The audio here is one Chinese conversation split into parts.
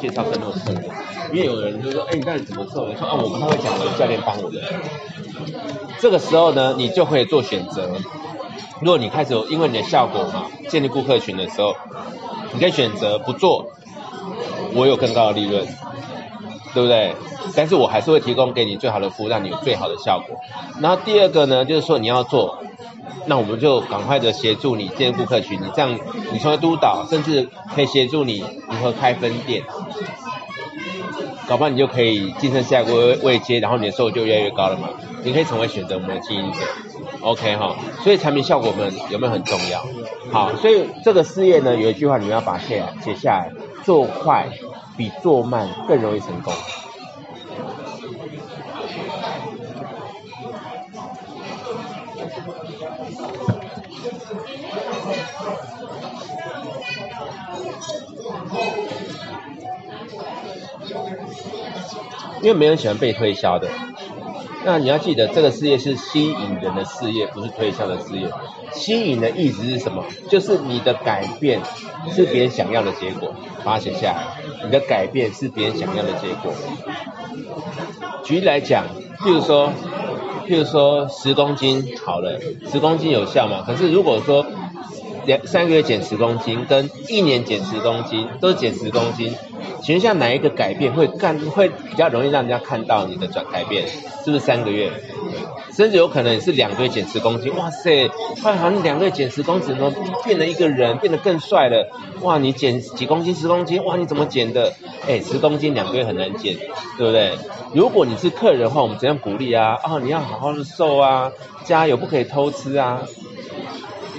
介绍更多客人，因为有人就说，哎，你到底怎么做？”我说啊，我不太会讲，我的教练帮我的。这个时候呢，你就可以做选择。如果你开始因为你的效果嘛，建立顾客群的时候，你可以选择不做，我有更高的利润，对不对？但是我还是会提供给你最好的服务，让你有最好的效果。然后第二个呢，就是说你要做，那我们就赶快的协助你建立顾客群，你这样你成为督导，甚至可以协助你如何开分店，搞不好你就可以晋升下一个位阶，然后你的收入就越来越高了嘛。你可以成为选择我们的经营者。OK 哈，所以产品效果们有没有很重要？好，所以这个事业呢，有一句话你们要把写写下来：做快比做慢更容易成功。因为没人喜欢被推销的。那你要记得，这个事业是吸引人的事业，不是推销的事业。吸引的意思是什么？就是你的改变是别人想要的结果，把它写下来。你的改变是别人想要的结果。举例来讲，譬如说，譬如说十公斤好了，十公斤有效嘛？可是如果说两三个月减十公斤，跟一年减十公斤，都是减十公斤。请问一下，哪一个改变会干会比较容易让人家看到你的转改变？是不是三个月？甚至有可能是两个月减十公斤，哇塞！好像两个月减十公斤，怎么变了一个人，变得更帅了？哇，你减几公斤？十公斤？哇，你怎么减的？哎，十公斤两个月很难减，对不对？如果你是客人的话，我们怎样鼓励啊？哦，你要好好的瘦啊，加油，不可以偷吃啊！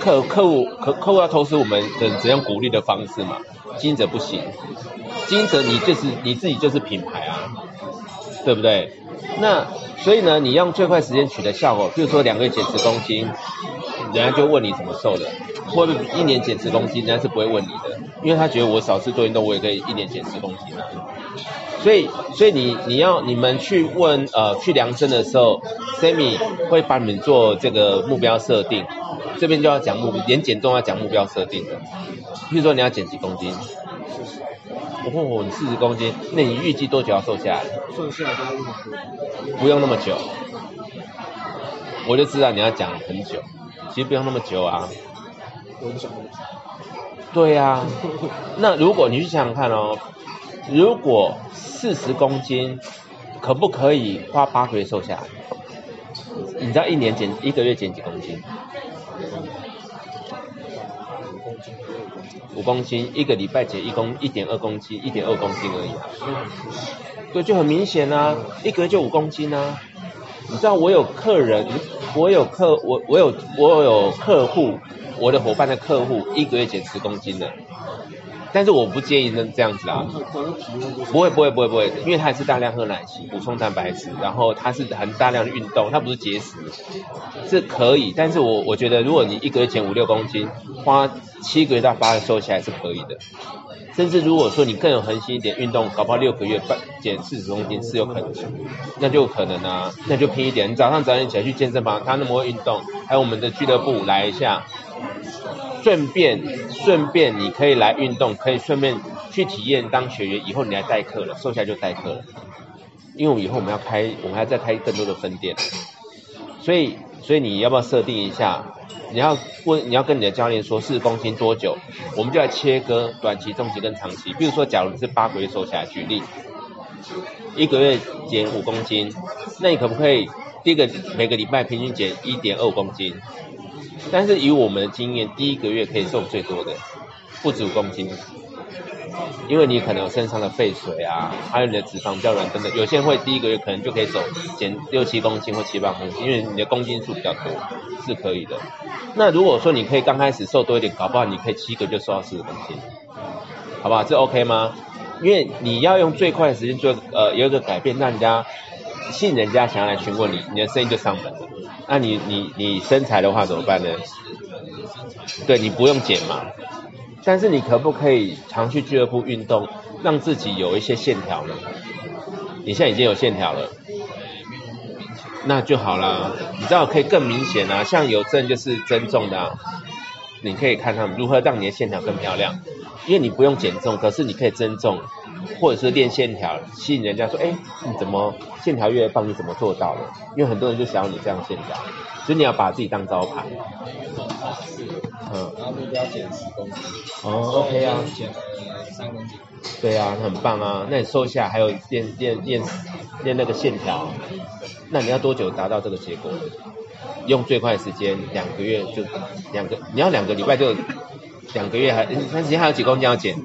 客客户客客户要投资，我们怎怎样鼓励的方式嘛？经营者不行。经营者，你就是你自己就是品牌啊，对不对？那所以呢，你用最快时间取得效果，比如说两个月减十公斤，人家就问你怎么瘦的，或者一年减十公斤，人家是不会问你的，因为他觉得我少吃多运动，我也可以一年减十公斤啊。所以，所以你你要你们去问呃去量身的时候，Sammy 会帮你们做这个目标设定，这边就要讲目连减重要讲目标设定的，比如说你要减几公斤。哦，你四十公斤，那你预计多久要瘦下来？瘦下来不用那么久。我就知道你要讲很久，其实不用那么久啊。我不想那么久。对呀，那如果你去想想看哦，如果四十公斤，可不可以花八个月瘦下来？你知道一年减一个月减几公斤？五公斤，一个礼拜减一公一点二公斤，一点二公斤而已啊。对，就很明显啊，一个月就五公斤啊。你知道我有客人，我有客，我我有我有客户，我的伙伴的客户一个月减十公斤的。但是我不建议那这样子啊，不会不会不会不会，因为他是大量喝奶昔补充蛋白质，然后他是很大量的运动，他不是节食，是可以。但是我我觉得如果你一个月减五六公斤，花七个月到八个月瘦下来是可以的。甚至如果说你更有恒心一点，运动搞不好六个月半减四十公斤是有可能，那就可能啊，那就拼一点。你早上早点起来去健身房，他那么会运动，还有我们的俱乐部来一下。顺便顺便你可以来运动，可以顺便去体验当学员，以后你来代课了，瘦下来就代课了。因为我以后我们要开，我们还要再开更多的分店，所以所以你要不要设定一下？你要问你要跟你的教练说四十公斤多久？我们就来切割短期、中期跟长期。比如说，假如你是八个月瘦下来，举例，一个月减五公斤，那你可不可以第一个每个礼拜平均减一点二公斤？但是以我们的经验，第一个月可以瘦最多的，不止五公斤，因为你可能身上的废水啊，还有你的脂肪比较软等等，有些人会第一个月可能就可以走减六七公斤或七八公斤，因为你的公斤数比较多，是可以的。那如果说你可以刚开始瘦多一点，搞不好你可以七个就瘦到四十公斤，好不好？这 OK 吗？因为你要用最快的时间做呃有一个改变，让人家信人家想要来询问你，你的生意就上门了。那你你你身材的话怎么办呢？对你不用减嘛，但是你可不可以常去俱乐部运动，让自己有一些线条呢？你现在已经有线条了，那就好了。你知道可以更明显啊，像有证就是增重的，你可以看他们如何让你的线条更漂亮，因为你不用减重，可是你可以增重，或者是练线条，吸引人家说，哎，你怎么线条越棒？你怎么做到的？因为很多人就想要你这样线条，所以你要把自己当招牌。嗯，然后目标减十公斤。哦，OK 啊，减了三公斤。对啊，很棒啊。那你瘦下还有练练练练那个线条，那你要多久达到这个结果？用最快的时间两个月就两个，你要两个礼拜就两个月还，那时间还有几公斤要减？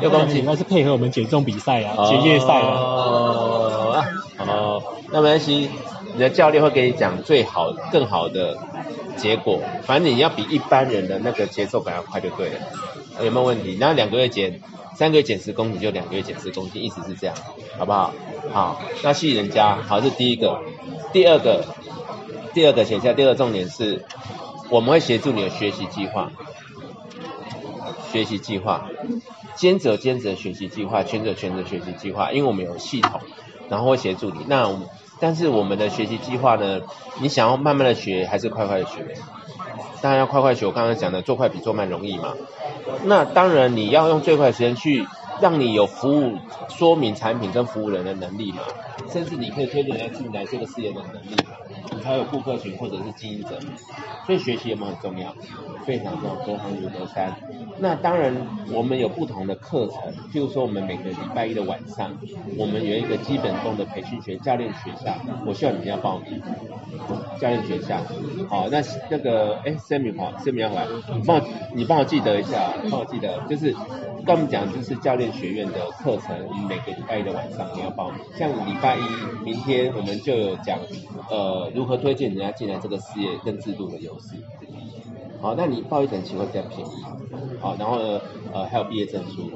六公斤，那是配合我们减重比赛啊，减业赛啊。哦，哦，那没关系，你的教练会给你讲最好、更好的结果。反正你要比一般人的那个节奏感要快就对了，有没有问题？然后两个月减，三个月减十公斤就两个月减十公斤，意思是这样，好不好？好，那吸引人家，好，这是第一个。第二个，第二个写下，第二个重点是，我们会协助你的学习计划，学习计划。兼职兼职学习计划，全职全职学习计划，因为我们有系统，然后会协助你。那但是我们的学习计划呢？你想要慢慢的学，还是快快的学？当然要快快学。我刚刚讲的，做快比做慢容易嘛。那当然你要用最快时间去，让你有服务说明产品跟服务人的能力嘛，甚至你可以推荐人家进来这个事业的能力嘛。你才有顾客群或者是经营者，所以学习有没有很重要？非常重要，隔行如隔山。那当然，我们有不同的课程，譬如说我们每个礼拜一的晚上，我们有一个基本功的培训学教练学校，我希望你们要报名。教练学校，好，那那个哎，Sammy 好，Sammy 要来，你帮我你帮我记得一下，帮我记得，就是跟我们讲就是教练学院的课程，我们每个礼拜一的晚上你要报名。像礼拜一明天我们就有讲，呃。如何推荐人家进来这个事业跟制度的优势？好，那你报一整期会比较便宜。好，然后呢，呃，还有毕业证书。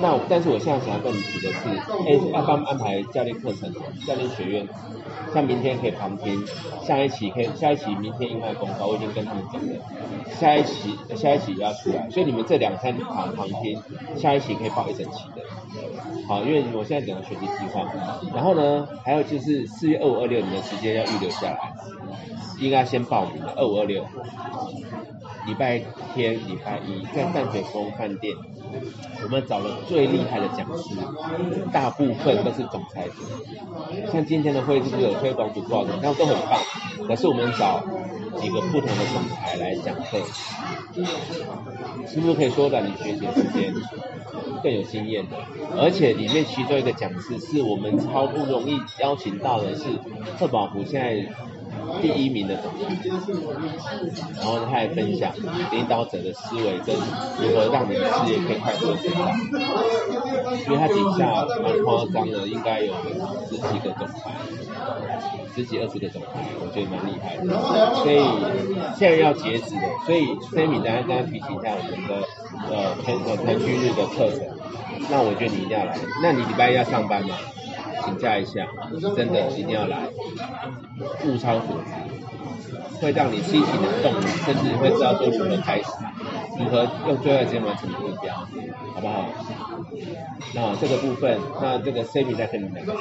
那但是我现在想要跟你提的是，哎，要帮安排教练课程，教练学院。像明天可以旁听，下一期可以下一期明天应该公告，我已经跟他们讲了。下一期下一期也要出来，所以你们这两三旁旁听，下一期可以报一整期的。好，因为我现在整个学习计划，然后呢，还有就是四月二五二六，你的时间要预留下来，应该先报名的二五二六。礼拜天、礼拜一在淡水峰饭店，我们找了最厉害的讲师，大部分都是总裁组。像今天的会是不是有推广组报的？那都很棒。可是我们找几个不同的总裁来讲课，是不是可以缩短你学习时间，更有经验的？而且里面其中一个讲师是我们超不容易邀请到的，是特宝福现在。第一名的总裁，然后他还分享领导者的思维跟如何让你的事业可以快速的成长。因为他底下蛮夸张的，应该有十几个总裁，十几二十个总裁，我觉得蛮厉害的。所以现在要截止的，所以所以米丹刚刚提醒一下我们的呃腾呃腾讯日的课程，那我觉得你一定要来。那你礼拜一要上班吗？请假一下，真的一定要来，物超所值，会让你心情的动力，甚至会知道说如何开始，如何用最快时间完成目标，好不好？那这个部分，那这个 C B 再跟你们讲，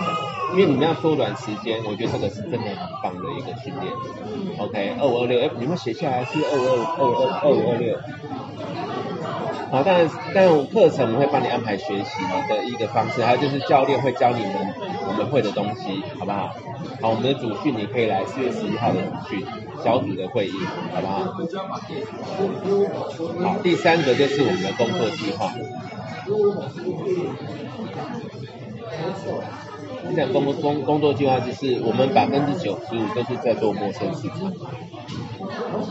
因为你们要缩短时间，我觉得这个是真的很棒的一个训练。OK，二五二六，哎，你们写下来是二五二二五二二五二六。好，但但课程我们会帮你安排学习的一个方式，还有就是教练会教你们我们会的东西，好不好？好，我们的主训你可以来四月十一号的主训小组的会议，好不好？好，第三个就是我们的工作计划。现在工工工作计划就是我们百分之九十五都是在做陌生市场。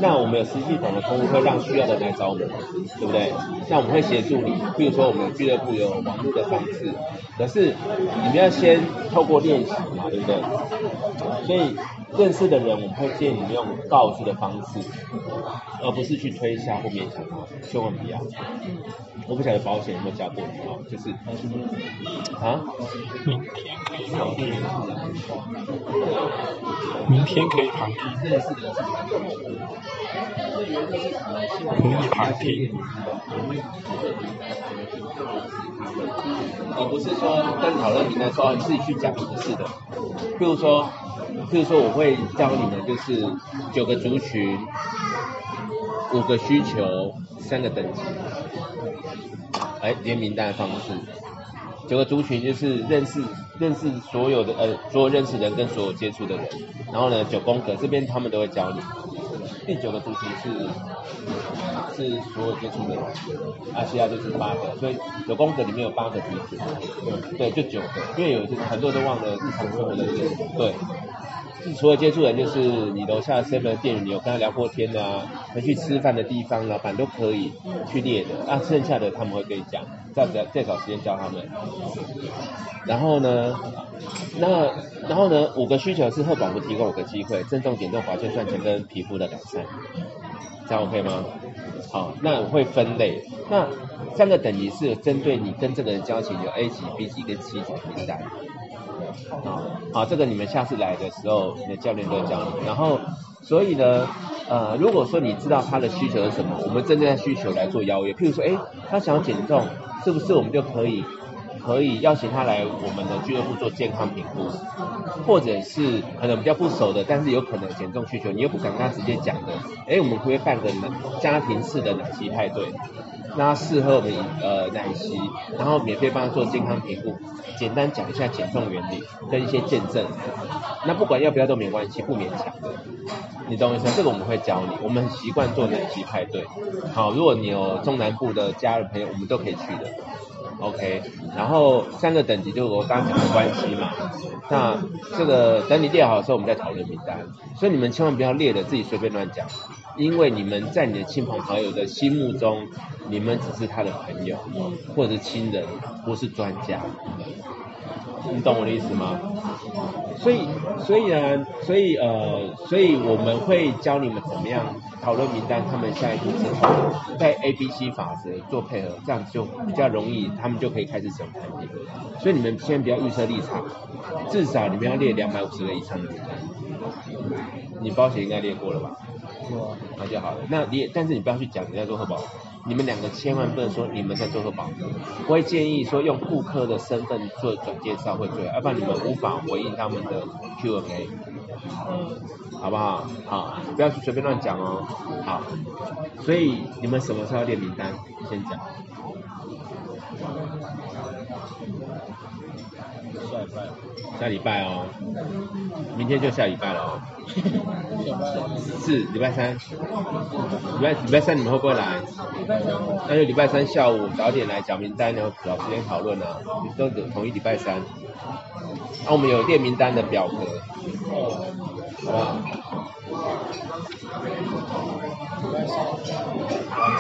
那我们有实际懂的客户会让需要的来找我们，对不对？那我们会协助你，比如说我们俱乐部有网络的方式，可是你们要先透过练习嘛，对不对？所以认识的人，我们会建议你们用告知的方式，而不是去推销或勉强他，千万不要。我不晓得保险有没有教过你哦，就是啊，明天可以旁听，明天可以旁听。可以旁听，而不是说跟讨论平台说你自己去讲，不是的。譬如说，譬如说我会会教你们就是九个族群，五个需求，三个等级，哎，连名单的方式。九个族群就是认识认识所有的呃所有认识人跟所有接触的人，然后呢九宫格这边他们都会教你。第九个族群是是所有接触的人，阿西亚就是八个，所以九宫格里面有八个族群，对，就九个，因为有很多都忘了日常生活的这个，对。除了接触人，就是你楼下 seven 的店员，你有跟他聊过天的啊，回去吃饭的地方，老板都可以去列的。啊，剩下的他们会跟你讲，再再找时间教他们。然后呢，那然后呢，五个需求是贺宝福提供五个机会，郑重点动、保健赚钱跟皮肤的改善，这样 OK 吗？好，那会分类。那三个等级是针对你跟这个人交情有 A 级、B 级跟 C 级的名单。好，好，这个你们下次来的时候，你的教练都会教你。然后，所以呢，呃，如果说你知道他的需求是什么，我们针对他需求来做邀约。譬如说，哎，他想要减重，是不是我们就可以可以邀请他来我们的俱乐部做健康评估？或者是可能比较不熟的，但是有可能减重需求，你又不敢跟他直接讲的，哎，我们可以办个家庭式的奶昔派对。那适合我们呃奶昔，然后免费帮他做健康评估，简单讲一下减重原理跟一些见证。那不管要不要都没关系，不勉强的。你懂我意思？这个我们会教你，我们很习惯做奶昔派对。好，如果你有中南部的家人朋友，我们都可以去的。OK，然后三个等级就是我刚刚讲的关系嘛。那这个等你列好的时候，我们再讨论名单。所以你们千万不要列的自己随便乱讲。因为你们在你的亲朋好友的心目中，你你们只是他的朋友或者亲人，不是专家。你懂我的意思吗？所以，所以呢，所以呃，所以我们会教你们怎么样讨论名单，他们下一步之后，在 A、B、C 法则做配合，这样就比较容易，他们就可以开始使用产品。所以你们先不要预设立场，至少你们要列两百五十个以上的名单。你保险应该列过了吧？那就好了。那你但是你不要去讲人家做核保，你们两个千万不能说你们在做核保。我会建议说用顾客的身份做转介绍会最好，要不然你们无法回应他们的 Q&A，嗯好不好？好，不要去随便乱讲哦。好，所以你们什么时候列名单？先讲。下礼拜。下礼拜哦，明天就下礼拜了哦。是礼拜三，礼拜礼拜三你们会不会来？那就礼拜三下午早点来讲名单，然后找时间讨论啊。都同一礼拜三。那我们有列名单的表格，好不好？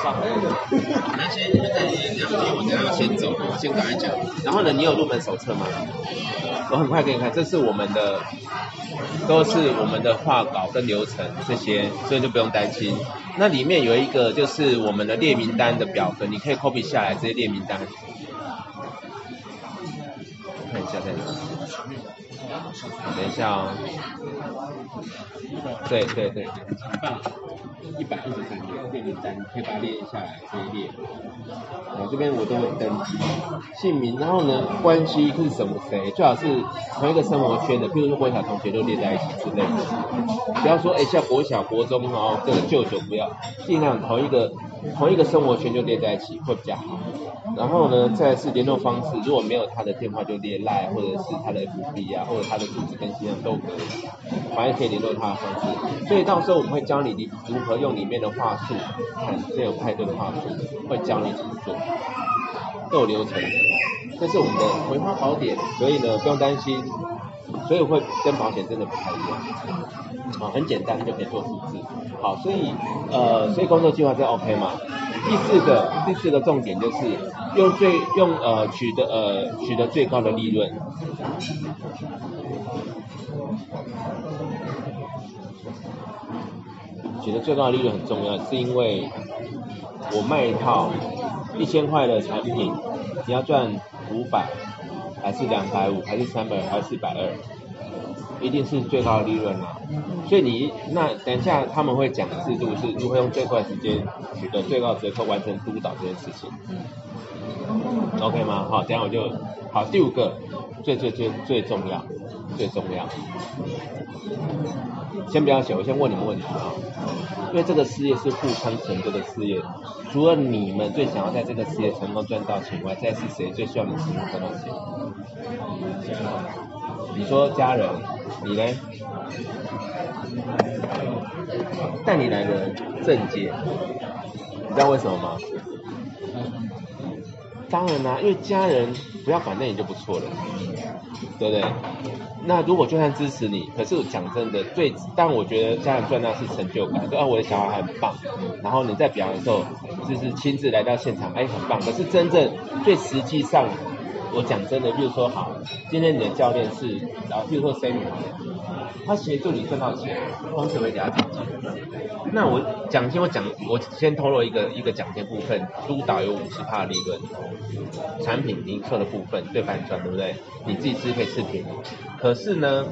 那先你们在两边，我等下先走，我先赶快讲。然后呢，你有入门手册吗？我很快给你看，这是我们的，都是我们的画稿跟流程这些，所以就不用担心。那里面有一个就是我们的列名单的表格，你可以 copy 下来，直接列名单。看一下在哪？等一下哦。对对对。一百二十三页列名单，可以把它列下来，这一列。我这边我都会登记姓名，然后呢，关系是什么谁，最好是同一个生活圈的，譬如说国小同学都列在一起之类的。不要说哎像国小国中哦，这个舅舅不要，尽量同一个同一个生活圈就列在一起会比较好。然后呢，再是联络方式，如果没有他的电话就列赖，或者是他的 FB 啊，或者他的住址跟信息都可以，反正可以联络他的方式。所以到时候我们会教你如何用里面的话术，看这有派对的话术，会教你怎么做，都有流程。这是我们的葵花宝典，所以呢不用担心，所以会跟保险真的不太一样。啊，很简单就可以做复制。好，所以呃，所以工作计划就 OK 嘛？第四个第四个重点就是用最用呃取得呃取得最高的利润。取得最高的利润很重要，是因为我卖一套一千块的产品，你要赚五百，还是两百五，还是三百，还是四百二？一定是最高的利润啊。所以你那等一下他们会讲制度是如何用最快时间取得最高折扣完成督导这件事情。OK 吗？好，等一下我就好。第五个，最最最最重要，最重要。先不要写，我先问你们问题啊。因为这个事业是互相成就的事业，除了你们最想要在这个事业成功赚到钱外，再是谁最希望你成功赚到钱？你说家人，你呢？带你来的正解，你知道为什么吗？当然啦、因为家人不要反对你就不错了，对不对？那如果就算支持你，可是讲真的，最但我觉得家人赚到是成就感，对啊，我的小孩很棒，然后你在表扬的时候，就是亲自来到现场，哎，很棒。可是真正最实际上，我讲真的，比如说好，今天你的教练是，然后比如说 Sammy 他协助你赚到钱，公司会给他奖金。那我奖金我讲，我先透露一个一个奖金部分，督导有五十趴的利润，产品零售的部分对半赚，对不对？你自己吃可以吃便宜。可是呢，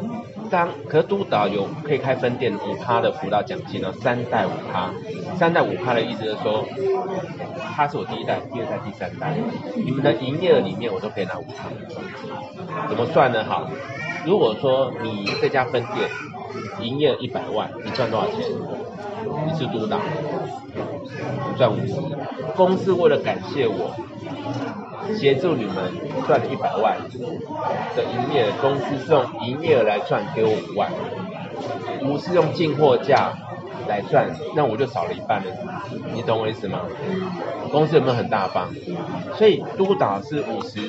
当可督导有可以开分店五趴的辅导奖金呢，三代五趴，三代五趴的意思是说，他是我第一代、第二代、第三代，你们的营业额里面我都可以拿五趴。怎么算呢？好，如果说你这家分店营业一百万，你赚多少钱？你是督导，赚五十。公司为了感谢我，协助你们赚了一百万的营业，公司是用营业额来赚，给我五万。不是用进货价来赚，那我就少了一半了。你懂我意思吗？公司有没有很大方？所以督导是五十，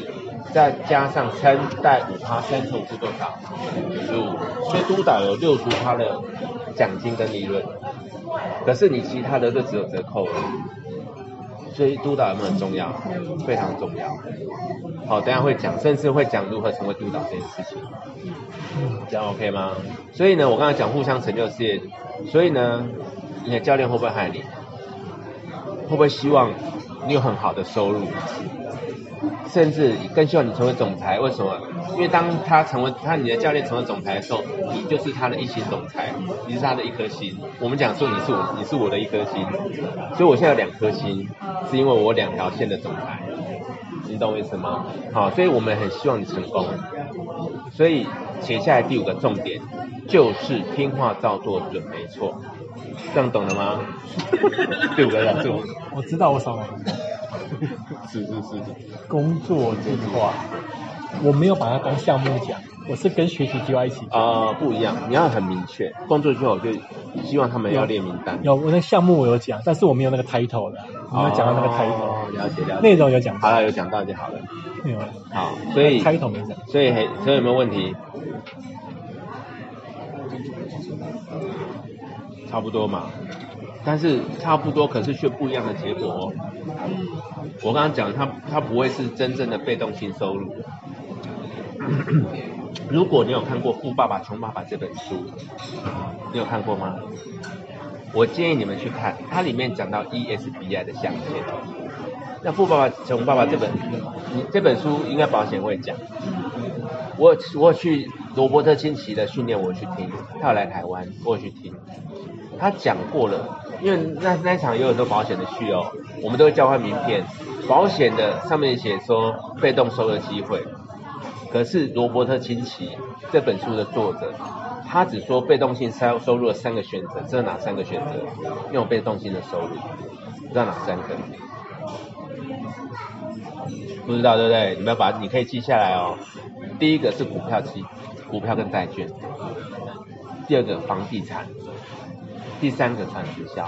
再加上三代五趴，三乘五是多少？十五。所以督导有六十趴的奖金跟利润，可是你其他的就只有折扣了。所以督导有没有很重要？非常重要。好，等下会讲，甚至会讲如何成为督导这件事情。这样 OK 吗？所以呢，我刚才讲互相成就事业，所以呢，你的教练会不会害你？会不会希望你有很好的收入？甚至更希望你成为总裁？为什么？因为当他成为他你的教练成为总裁的时候，你就是他的一心总裁，你是他的一颗心。我们讲说你是我，你是我的一颗心，所以我现在有两颗心，是因为我两条线的总裁。你懂我意思吗？好，所以我们很希望你成功。所以写下来第五个重点就是听话照做准没错，这样懂了吗？第五个要做，我知道我少哪一个。是是是是，工作计划，我没有把它当项目讲，我是跟学习计划一起讲。啊、不一样，你要很明确。工作之后我就希望他们要列名单。有我那项目我有讲，但是我没有那个 title 的，我没有讲到那个 title，、哦了解了解。内容有讲到，好了，有讲到就好了。没有好，所以 title 没讲。所以所以有没有问题？差不多嘛，但是差不多，可是却不一样的结果哦。我刚刚讲，它它不会是真正的被动性收入。如果你有看过《富爸爸穷爸爸》这本书，你有看过吗？我建议你们去看，它里面讲到 ESBI 的象限。那《富爸爸穷爸爸》这本，你这本书应该保险会讲。我我去罗伯特清崎的训练，我去听，他有来台湾，我去听，他讲过了，因为那那一场有很多保险的续哦，我们都会交换名片，保险的上面写说被动收的机会，可是罗伯特清崎这本书的作者，他只说被动性收收入的三个选择，知道哪三个选择？用被动性的收入，知道哪三个？不知道对不对？你们要把你可以记下来哦。第一个是股票期，股票跟债券；第二个房地产；第三个传直销。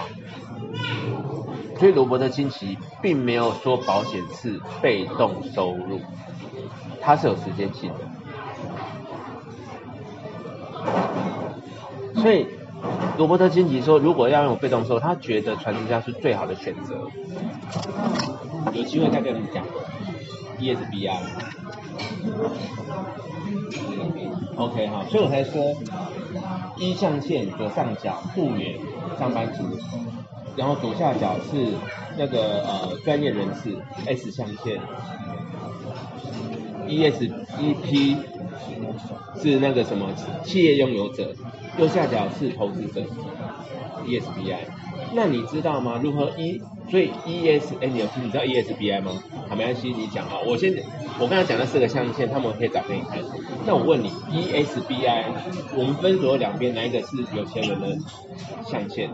所以罗伯特清崎并没有说保险是被动收入，它是有时间性的。所以罗伯特清崎说，如果要用被动收入，他觉得传直销是最好的选择。有机会再跟你们讲。ESBI。OK 哈，所以我才说一象限左上角雇员上班族，然后左下角是那个呃专业人士 S 象限，ES EP 是那个什么企业拥有者，右下角是投资者，ESBI。那你知道吗？如何 E 所以 ES 哎，你有？你知道 ESBI 吗？好，没关系，你讲啊。我先我刚才讲的四个象限，他们可以找给你看。那我问你，ESBI 我们分左右两边哪一个是有钱人的象限？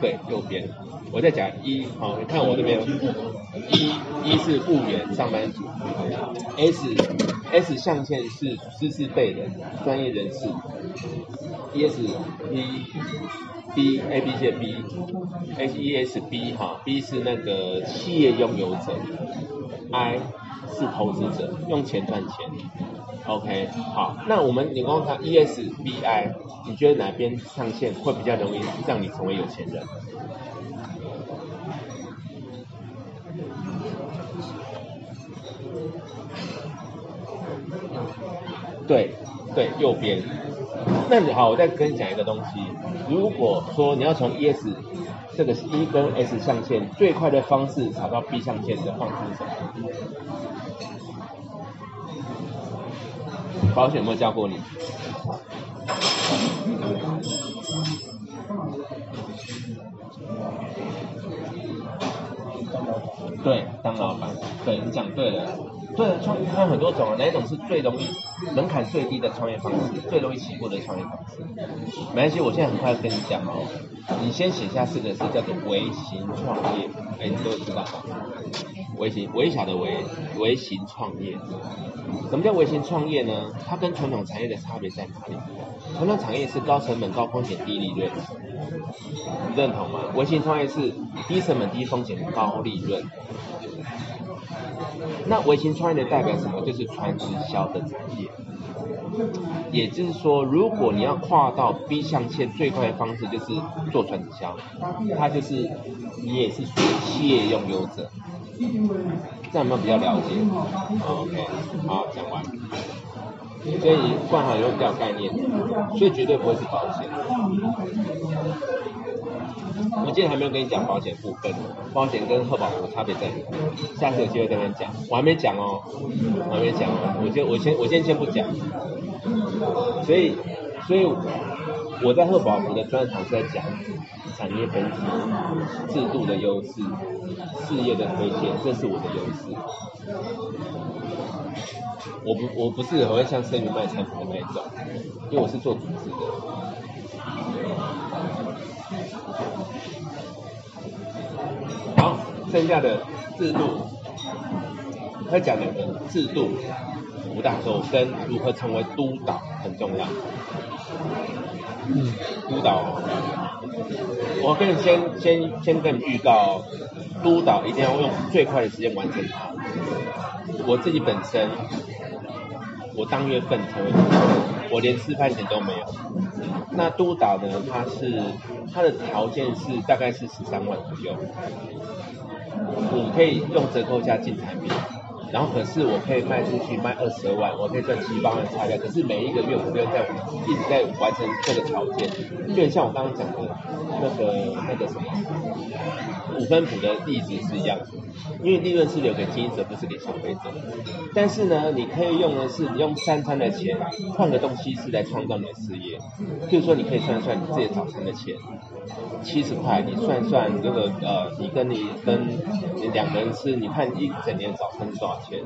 对，右边。我再讲一，好，你看我这边，一一是雇员上班族，S S 象限是知识辈的专业人士，E S B B A B 线 B H E S B 哈，B 是那个企业拥有者，I 是投资者，用钱赚钱，OK，好，那我们你光看 E S B I，你觉得哪边象限会比较容易让你成为有钱人？对，对，右边。那你好，我再跟你讲一个东西。如果说你要从 E S 这个 E 跟 S 象限最快的方式找到 B 象限的方式是什么？保险有没有教过你？对，当老板。对你讲对了。对，创它有很多种啊，哪一种是最容易门槛最低的创业方式，最容易起步的创业方式？没关系，我现在很快跟你讲哦。你先写下四个字，叫做微型创业，哎，你都知道吧？微型微小的微微型创业，什么叫微型创业呢？它跟传统产业的差别在哪里？传统产业是高成本、高风险、低利润，你认同吗？微型创业是低成本、低风险、高利润。那微型创业的代表什么？就是传直销的产业。也就是说，如果你要跨到 B 象限，最快的方式就是做传销，它就是你也是属于企业拥有者。这样有没有比较了解？OK，好，讲完。所以换好以后比较概念，所以绝对不会是保险。我今天还没有跟你讲保险部分，保险跟贺保的差别在哪？下次有机会再跟你讲，我还没讲哦，我还没讲哦，我先我先我先先不讲。所以所以我在贺保福的专场是在讲产业分析、制度的优势、事业的推荐，这是我的优势。我不我不是很会像生鱼卖产品的那一种，因为我是做组织的。剩下的制度，他讲两个制度，五大洲跟如何成为督导很重要。嗯，督导，我跟你先先先跟你预告，督导一定要用最快的时间完成它。我自己本身，我当月份成为，我连吃饭钱都没有。那督导呢？他是他的条件是大概是十三万左右，你可以用折扣价进产品。然后可是我可以卖出去卖二十二万，我可以赚七八万差价。可是每一个月我都要在一直在完成这个条件，就像我刚刚讲的那个那个什么五分谱的例子是一样的。因为利润是留给经营者，不是给消费者。但是呢，你可以用的是你用三餐的钱换个东西是来创造你的事业。就是说，你可以算算你自己早餐的钱，七十块，你算算这个呃，你跟你跟你两个人吃，你看一整年早餐多少？钱，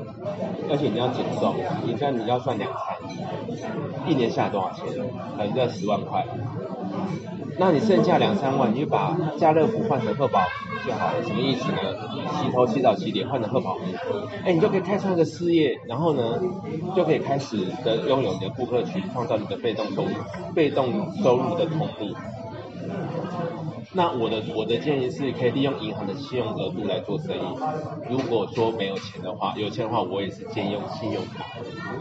而且你要减重，你看你要算两餐，一年下来多少钱？可能要十万块。那你剩下两三万，你就把家乐福换成贺宝就好了。什么意思呢？洗头、洗澡、洗脸换成贺宝哎，你就可以开创一个事业，然后呢，就可以开始的拥有你的顾客群，创造你的被动收入、被动收入的通路。那我的我的建议是可以利用银行的信用额度来做生意。如果说没有钱的话，有钱的话我也是建议用信用卡，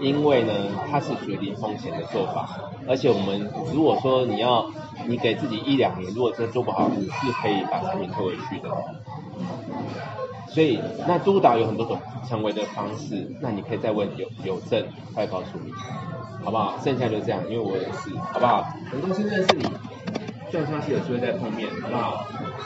因为呢它是属于零风险的做法。而且我们如果说你要你给自己一两年，如果真做不好，你是可以把产品退回去的。所以那督导有很多种成为的方式，那你可以再问有有证，快告诉你，好不好？剩下就这样，因为我也是，好不好？很高兴认识你。算算是有机会再碰面，好不好？